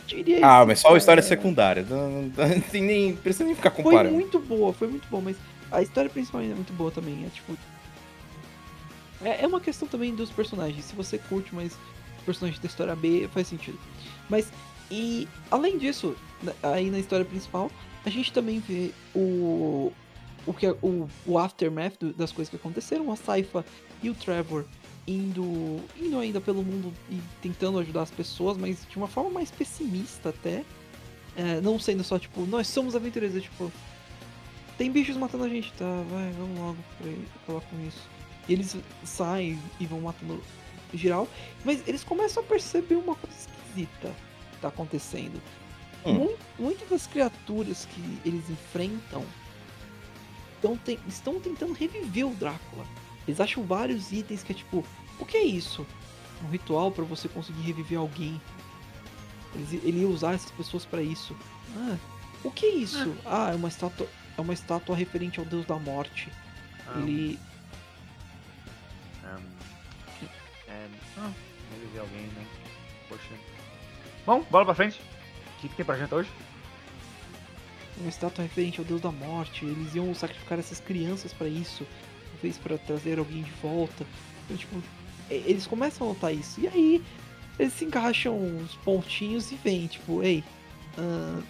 diria Ah, isso, mas só a história cara. secundária. Não, não, tem nem. Precisa nem ficar Foi comparando. muito boa, foi muito boa, mas a história principal ainda é muito boa também. É tipo. É, é uma questão também dos personagens. Se você curte mais personagens da história B, faz sentido. Mas, e além disso, aí na história principal, a gente também vê o. O, que, é- o, o aftermath das coisas que aconteceram, a Saifa e o Trevor indo, indo ainda pelo mundo e tentando ajudar as pessoas, mas de uma forma mais pessimista até. É, não sendo só tipo, nós somos aventureiros, é tipo, tem bichos matando a gente, tá? Vai, vamos logo pra acabar com isso. E eles saem e vão matando geral, mas eles começam a perceber uma coisa esquisita que tá acontecendo. Hum. Mu- Muitas das criaturas que eles enfrentam estão, te- estão tentando reviver o Drácula. Eles acham vários itens que é tipo, o que é isso? Um ritual pra você conseguir reviver alguém. Eles, ele ia usar essas pessoas pra isso. Ah, o que é isso? Ah, é uma estátua, é uma estátua referente ao deus da morte. Ah, Ele ah, ele vê alguém, né? Poxa. Bom, bola pra frente. O que, que tem pra gente hoje? uma estátua referente ao deus da morte. Eles iam sacrificar essas crianças pra isso, talvez pra trazer alguém de volta. Então, tipo, eles começam a notar isso. E aí eles se encaixam os pontinhos e vêm, tipo, ei, ah,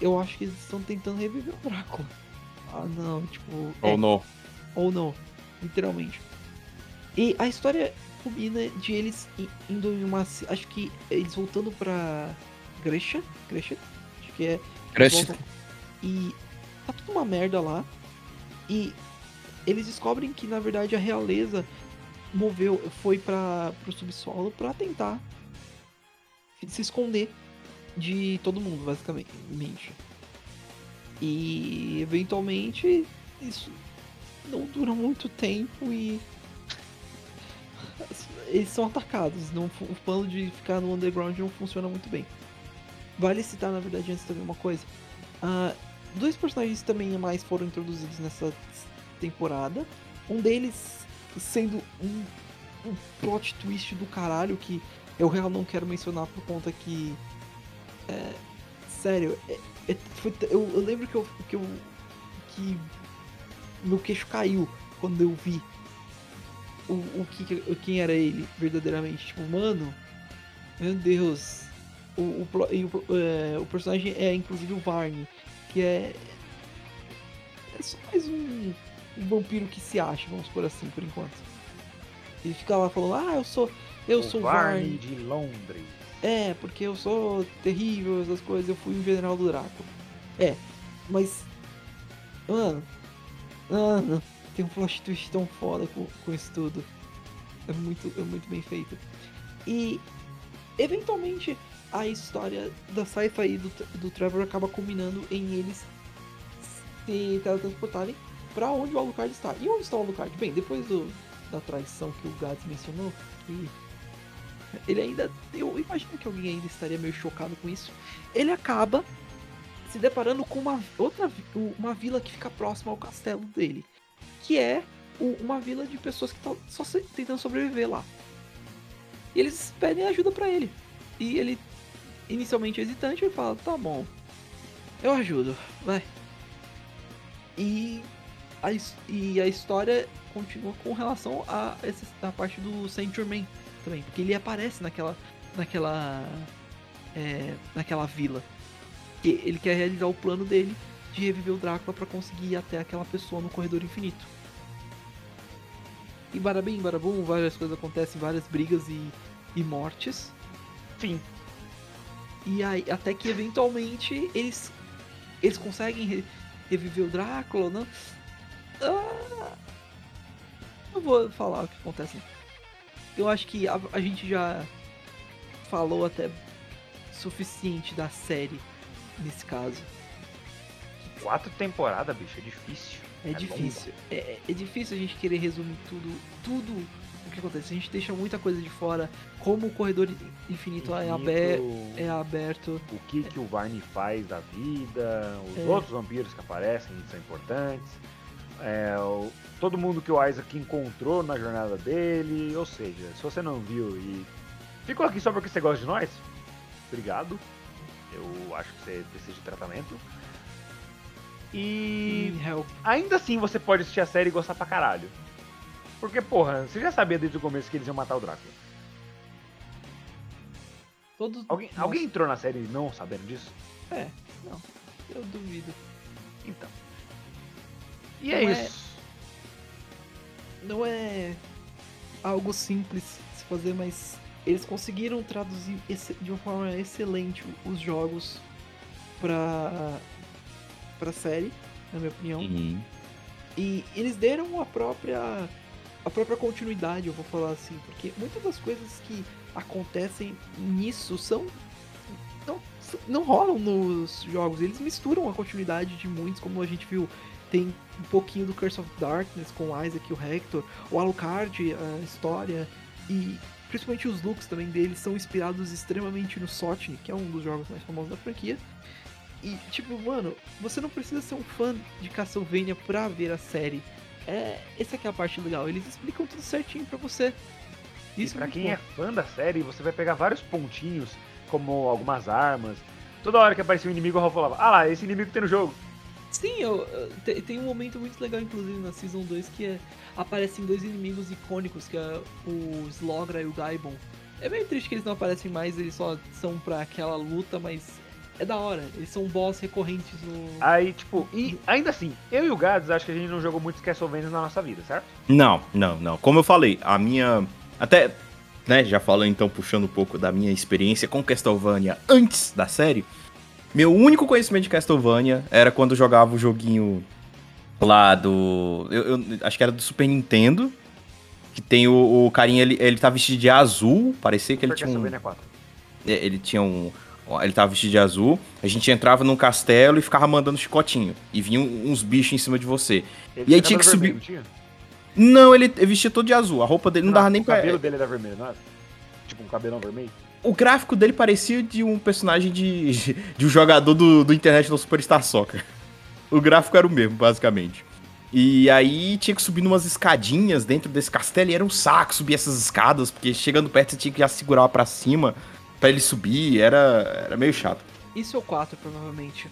eu acho que eles estão tentando reviver o Drácula. Ah, não, tipo, é, Ou não. ou não, literalmente. E a história combina de eles indo em uma. Acho que eles voltando pra Gresha. Gresha? Acho que é. voltam- E tá tudo uma merda lá. E eles descobrem que na verdade a realeza moveu, foi para pro subsolo pra tentar se esconder de todo mundo, basicamente. E eventualmente isso não dura muito tempo e eles são atacados. Não, o plano de ficar no underground não funciona muito bem. Vale citar, na verdade, antes também uma coisa. Ah, dois personagens também mais foram introduzidos nessa temporada. Um deles sendo um, um plot twist do caralho que eu real não quero mencionar por conta que. É, sério, é- é- foi eu, eu lembro que eu, que eu. que meu queixo caiu quando eu vi o, o que, que- quem era ele verdadeiramente. Tipo, mano, meu Deus. O, o, o, é, o personagem é inclusive o Varney, que é. É só mais um, um vampiro que se acha, vamos por assim, por enquanto. Ele fica lá falando, ah, eu sou. Eu o sou Varney. de Londres. É, porque eu sou terrível, essas coisas, eu fui um general do Drácula. É, mas. Mano. Mano, tem um plot twist tão foda com, com isso tudo. É muito, é muito bem feito. E. Eventualmente, a história da sci-fi e do, do Trevor acaba culminando em eles se teletransportarem pra onde o Alucard está. E onde está o Alucard? Bem, depois do, da traição que o Gads mencionou, que ele ainda. Eu imagino que alguém ainda estaria meio chocado com isso. Ele acaba se deparando com uma outra uma vila que fica próxima ao castelo dele. Que é uma vila de pessoas que estão só se- tentando sobreviver lá. E eles pedem ajuda pra ele. E ele, inicialmente hesitante, ele fala: tá bom, eu ajudo, vai. E a, e a história continua com relação a essa a parte do Saint Germain também, porque ele aparece naquela naquela é, naquela vila. Ele quer realizar o plano dele de reviver o Drácula pra conseguir ir até aquela pessoa no corredor infinito. E barabim, barabum, várias coisas acontecem, várias brigas e, e mortes. Fim. E aí, até que eventualmente eles eles conseguem re- reviver o Drácula, não? Ah, não vou falar o que acontece. Eu acho que a, a gente já falou até suficiente da série nesse caso. Quatro temporadas, bicho, é difícil. É, difícil. É, é- é difícil a gente querer resumir tudo, tudo o que acontece. A gente deixa muita coisa de fora, como o corredor infinito, é, aberto, Infinito, é aberto. O que, que o Varney faz da vida, os É. outros vampiros que aparecem são importantes. é, o- todo mundo que o Isaac encontrou na jornada dele. Ou seja, se você não viu e ficou aqui só porque você gosta de nós, obrigado. Eu acho que você precisa de tratamento. E E help. ainda assim você pode assistir a série e gostar pra caralho. Porque, porra, você já sabia desde o começo que eles iam matar o Drácula. Todos, Alguém, alguém entrou na série não sabendo disso? É, não. Eu duvido. Então. E é Não é- isso. Não é algo simples de se fazer, mas eles conseguiram traduzir esse- de uma forma excelente os jogos pra, pra série, na minha opinião. Uhum. E eles deram a própria a própria continuidade, eu vou falar assim, porque muitas das coisas que acontecem nisso são não, não rolam nos jogos, eles misturam a continuidade de muitos, como a gente viu, tem um pouquinho do Curse of Darkness com o Isaac e o Hector, o Alucard, a história e principalmente os looks também deles são inspirados extremamente no Sotnik, que é um dos jogos mais famosos da franquia. E, tipo, mano, você não precisa ser um fã de Castlevania pra ver a série. É, essa aqui é a parte legal. Eles explicam tudo certinho pra você. Isso Isso pra muito quem bom. é fã da série, você vai pegar vários pontinhos, como algumas armas. Toda hora que aparecia um inimigo, o Raul falava: Ah lá, esse inimigo tem no jogo. Sim, eu, eu- te- tem um momento muito legal, inclusive, na Season 2, que é, aparecem dois inimigos icônicos, que é o Slogra e o Gaibon. É meio triste que eles não aparecem mais, eles só são pra aquela luta, mas é da hora. Eles são boss recorrentes no... Aí, tipo, e ainda assim, eu e o Gads acho que a gente não jogou muitos Castlevania na nossa vida, certo? Não, não, não. Como eu falei, a minha. Até, né, já falando então, puxando um pouco da minha experiência com Castlevania antes da série. Meu único conhecimento de Castlevania era quando eu jogava o joguinho lá do. Eu, eu acho que era do Super Nintendo. Que tem o, o carinha, ele, ele tá vestido de azul. Parecia que ele Super tinha um. Castlevania 4. É, Ele tinha um. Ele tava vestido de azul. A gente entrava num castelo e ficava mandando chicotinho. E vinham uns bichos em cima de você. Ele E aí tinha que subir- vermelho, não? Não, ele vestia todo de azul. A roupa dele não, dava nem o pra. cabelo dele era vermelho, não era? Tipo um cabelão vermelho? O gráfico dele parecia de um personagem de, de um jogador do, do internet no Superstar Soccer. O gráfico era o mesmo, basicamente. E aí tinha que subir umas escadinhas dentro desse castelo e era um saco subir essas escadas, porque chegando perto você tinha que já segurar pra cima pra ele subir, era, era meio chato. Isso é o 4, provavelmente.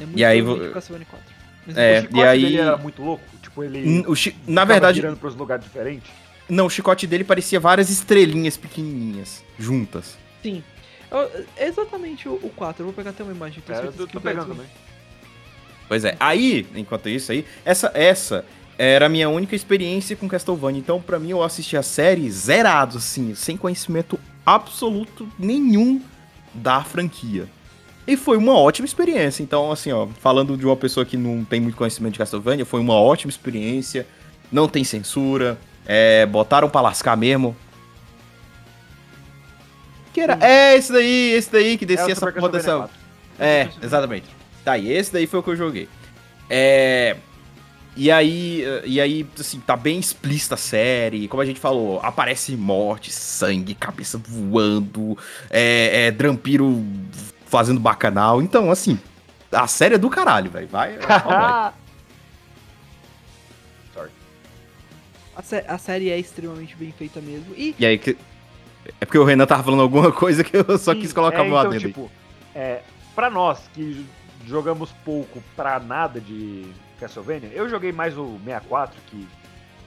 É muito E aí vo- Castlevania 4. Mas É, o e chicote aí- dele era muito louco? Tipo, ele o chi- Na verdade, girando pros lugares diferentes? não, o chicote dele parecia várias estrelinhas pequenininhas, juntas. Sim. Eu- É exatamente o, o 4. Eu vou pegar até uma imagem. tenho É, eu tô, que tô pegando também. Pois é. Aí, enquanto isso aí, essa essa era a minha única experiência com Castlevania. Então, pra mim, eu assisti a série zerado, assim, sem conhecimento absoluto nenhum da franquia. E foi uma ótima experiência. Então, assim, ó, falando de uma pessoa que não tem muito conhecimento de Castlevania, foi uma ótima experiência. Não tem censura. É, botaram pra lascar mesmo. Que era? É esse daí, esse daí que É descia essa Super porra Castlevania dessa. 4. É, exatamente. Tá, e esse daí foi o que eu joguei. É. E aí, eh, e aí, assim, tá bem explícita a série. Como a gente falou, aparece morte, sangue, cabeça voando, é, é Drampiro fazendo bacanal. Então, assim, a série é do caralho, velho. Vai, vai. Sorry. A, sé- a série é extremamente bem feita mesmo. E E aí, que... é porque o Renan tava falando alguma coisa que eu só Sim, quis colocar é, meu então, aí. tipo, é, pra nós que jogamos pouco pra nada de Castlevania, eu joguei mais o 64, que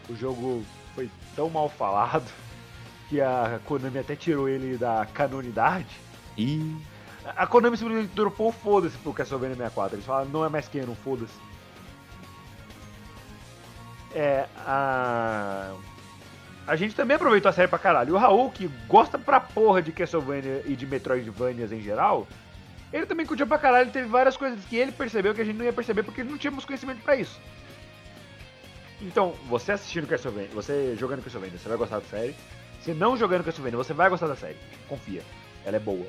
o jogo foi tão mal falado que a Konami até tirou ele da canonidade. Ih, A Konami simplesmente dropou o foda-se pro Castlevania 64. Eles falaram, não é mais canon, foda-se. É, a... A gente também aproveitou a série pra caralho. E o Raul, que gosta pra porra de Castlevania e de Metroidvanias em geral, ele também curtiu pra caralho. Teve várias coisas que ele percebeu que a gente não ia perceber porque não tínhamos conhecimento pra isso. Então, você assistindo Castlevania, você jogando Castlevania, você vai gostar da série. Se não jogando Castlevania, você vai gostar da série. Confia. Ela é boa.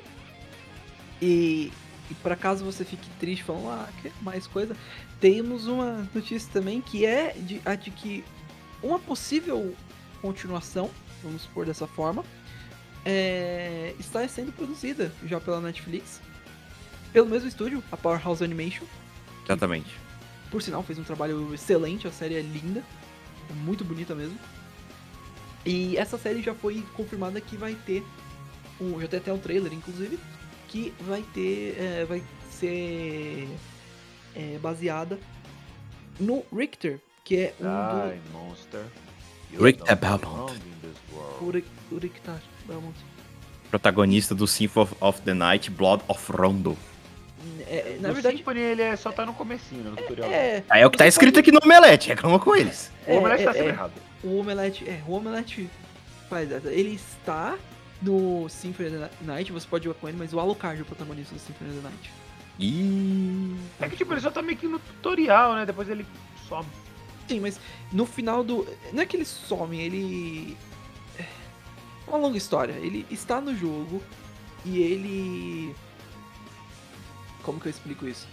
E, e por acaso você fique triste falando, ah, que mais coisa, temos uma notícia também que é de, a de que uma possível continuação, vamos supor dessa forma, é, está sendo produzida já pela Netflix, pelo mesmo estúdio, a Powerhouse Animation. exatamente. Por sinal, fez um trabalho excelente, a série é linda, é muito bonita mesmo. E essa série já foi confirmada que vai ter, um, já tem até um trailer, inclusive, que vai ter, é, vai ser é, baseada no Richter, que é um Die, monster. Belmont. do... O Ric- o Richter, Belmont. Protagonista do Symphony of the Night, Blood of Rondo. É, é, na No verdade, Symphony, ele é, só tá no comecinho, no tutorial. é... Aí é o que tá escrito pode- aqui no Omelete, reclama com eles. O Omelete é, tá sempre é, errado. O Omelete, é, o Omelete faz essa. Ele está no Symphony of the Night, você pode jogar com ele, mas o Alucard é o protagonista do Symphony of the Night. Ih. É que, tipo, ele só tá meio que no tutorial, né? Depois ele some. Sim, mas no final do. Não é que ele some, ele. É uma longa história. Ele está no jogo e ele. Como que eu explico isso?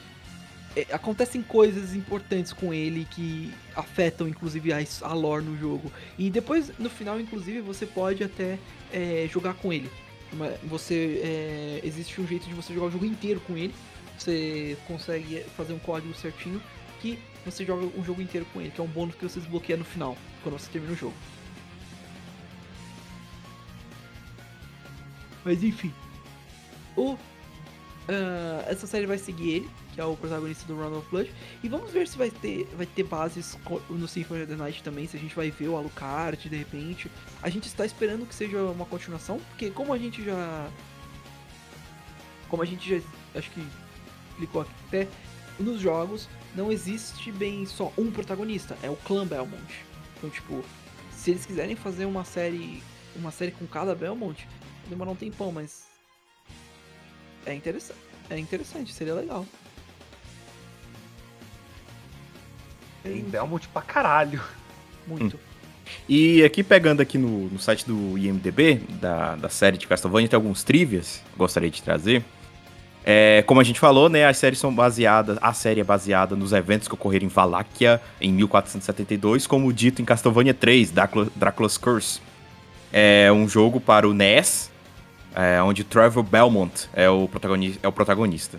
É, acontecem coisas importantes com ele que afetam, inclusive, a, a lore no jogo. E depois, no final, inclusive, você pode até é, jogar com ele. Você. é, existe um jeito de você jogar o jogo inteiro com ele. Você consegue fazer um código certinho que você joga um jogo inteiro com ele, que é um bônus que você desbloqueia no final, quando você termina o jogo. Mas enfim. O, ah, essa série vai seguir ele, que é o protagonista do Round of Blood. E vamos ver se vai ter, vai ter bases no Symphony of the Night também, se a gente vai ver o Alucard de repente. A gente está esperando que seja uma continuação, porque como a gente já. Como a gente já. Acho que explicou até. Nos jogos não existe bem só um protagonista, é o clã Belmont. Então, tipo, se eles quiserem fazer uma série. Uma série com cada Belmont, vai demorar um tempão, mas. É interessante. É interessante, seria legal. Tem Belmont pra caralho. Muito. E aqui pegando aqui no, no site do IMDB, da, da série de Castlevania, tem alguns trivias que eu gostaria de trazer. É, como a gente falou, né, as séries são baseadas, a série é baseada nos eventos que ocorreram em Valáquia em 1472, como dito em Castlevania 3, Drácula, Drácula's Curse. É um jogo para o NES, é, onde Trevor Belmont é o, protagonista, é o protagonista.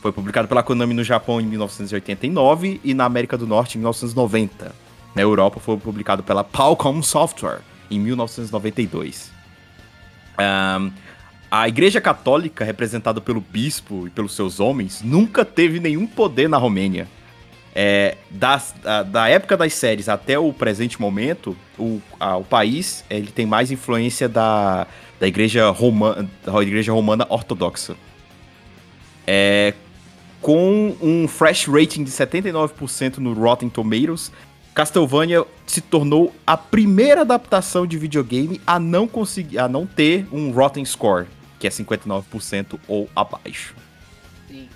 Foi publicado pela Konami no Japão em 1989 e na América do Norte em 1990. Na Europa foi publicado pela Palcom Software em 1992. Um, a Igreja Católica, representada pelo bispo e pelos seus homens, nunca teve nenhum poder na Romênia. É, das, da, da, época das séries até o presente momento, o, a, o país ele tem mais influência da, da, igreja, Roma, da igreja Romana Ortodoxa. É, com um fresh rating de 79% no Rotten Tomatoes, Castlevania se tornou a primeira adaptação de videogame a não conseguir, a não ter um Rotten Score que é 59% ou abaixo. Sim.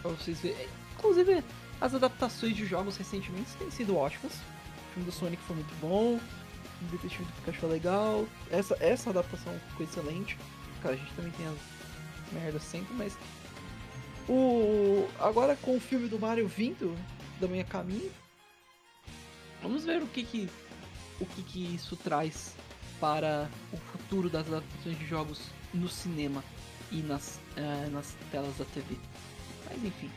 Pra vocês verem. Inclusive, as adaptações de jogos recentemente têm sido ótimas. O filme do Sonic foi muito bom. O Detetive do Pikachu foi legal. Essa, essa adaptação ficou excelente. Cara, a gente também tem as merdas sempre, mas. O. Agora com o filme do Mario vindo da minha caminho. Vamos ver o que que. O que que isso traz para o futuro das adaptações de jogos no cinema e nas, uh, nas telas da TV. Mas enfim.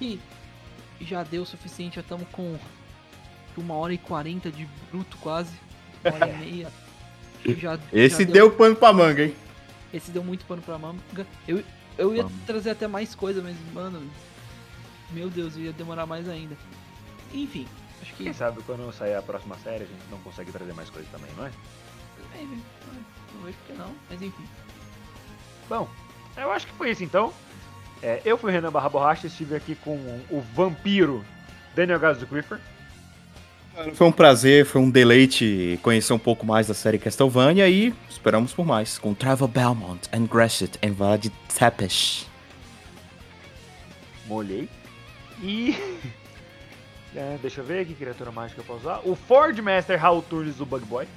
E já deu o suficiente, já estamos com uma hora e quarenta de bruto quase. Uma hora e meia. Já, Esse já deu... deu pano pra manga, hein? Esse deu muito pano pra manga. Eu, eu ia Vamos. trazer até mais coisa, mas, mano. Meu Deus, ia demorar mais ainda. Enfim, acho que. Quem sabe quando sair a próxima série a gente não consegue trazer mais coisa também, não é? É, não vejo que não, mas enfim. Bom, eu acho que foi isso então. É, eu fui o Renan Barra Borracha, estive aqui com o vampiro Daniel Gaz do Creeper. Foi um prazer, foi um deleite conhecer um pouco mais da série Castlevania e esperamos por mais com Trevor Belmont and Greshit and Vlad Tepesh. Molhei. E. É, deixa eu ver que criatura mágica eu posso usar. O Ford Master Hal Turns do Bug Boy.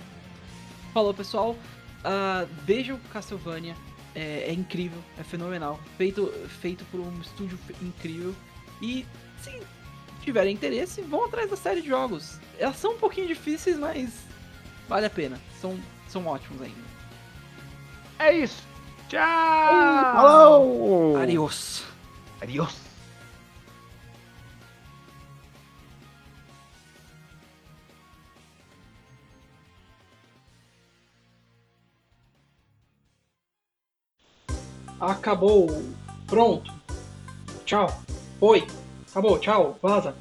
Falou pessoal, uh, vejam Castlevania, é, é, incrível, é fenomenal, feito, feito por um estúdio incrível e se tiverem interesse, vão atrás da série de jogos. Elas são um pouquinho difíceis, mas vale a pena, são, são ótimos ainda. É isso, tchau! Falou! Adiós! Adiós! Acabou. Pronto. Tchau. Oi. Acabou. Tchau. Vaza.